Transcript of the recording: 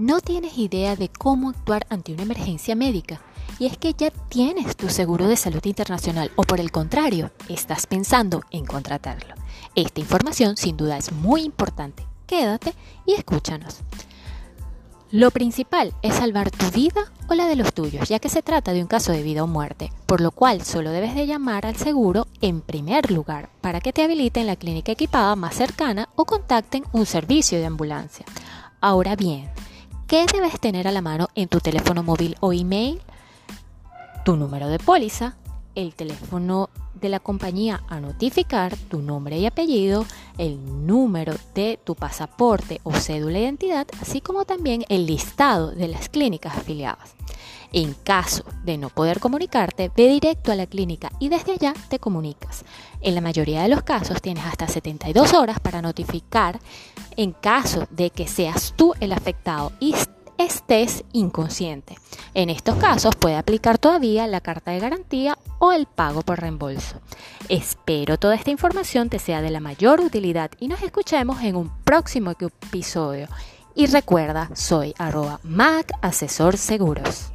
No tienes idea de cómo actuar ante una emergencia médica y es que ya tienes tu seguro de salud internacional o por el contrario, estás pensando en contratarlo. Esta información sin duda es muy importante. Quédate y escúchanos. Lo principal es salvar tu vida o la de los tuyos, ya que se trata de un caso de vida o muerte, por lo cual solo debes de llamar al seguro en primer lugar para que te habiliten la clínica equipada más cercana o contacten un servicio de ambulancia. Ahora bien, ¿Qué debes tener a la mano en tu teléfono móvil o email? Tu número de póliza, el teléfono de la compañía a notificar, tu nombre y apellido, el número de tu pasaporte o cédula de identidad, así como también el listado de las clínicas afiliadas. En caso de no poder comunicarte, ve directo a la clínica y desde allá te comunicas. En la mayoría de los casos tienes hasta 72 horas para notificar en caso de que seas tú el afectado y estés inconsciente. En estos casos puede aplicar todavía la carta de garantía o el pago por reembolso. Espero toda esta información te sea de la mayor utilidad y nos escuchemos en un próximo episodio. Y recuerda, soy arroba Mac Asesor Seguros.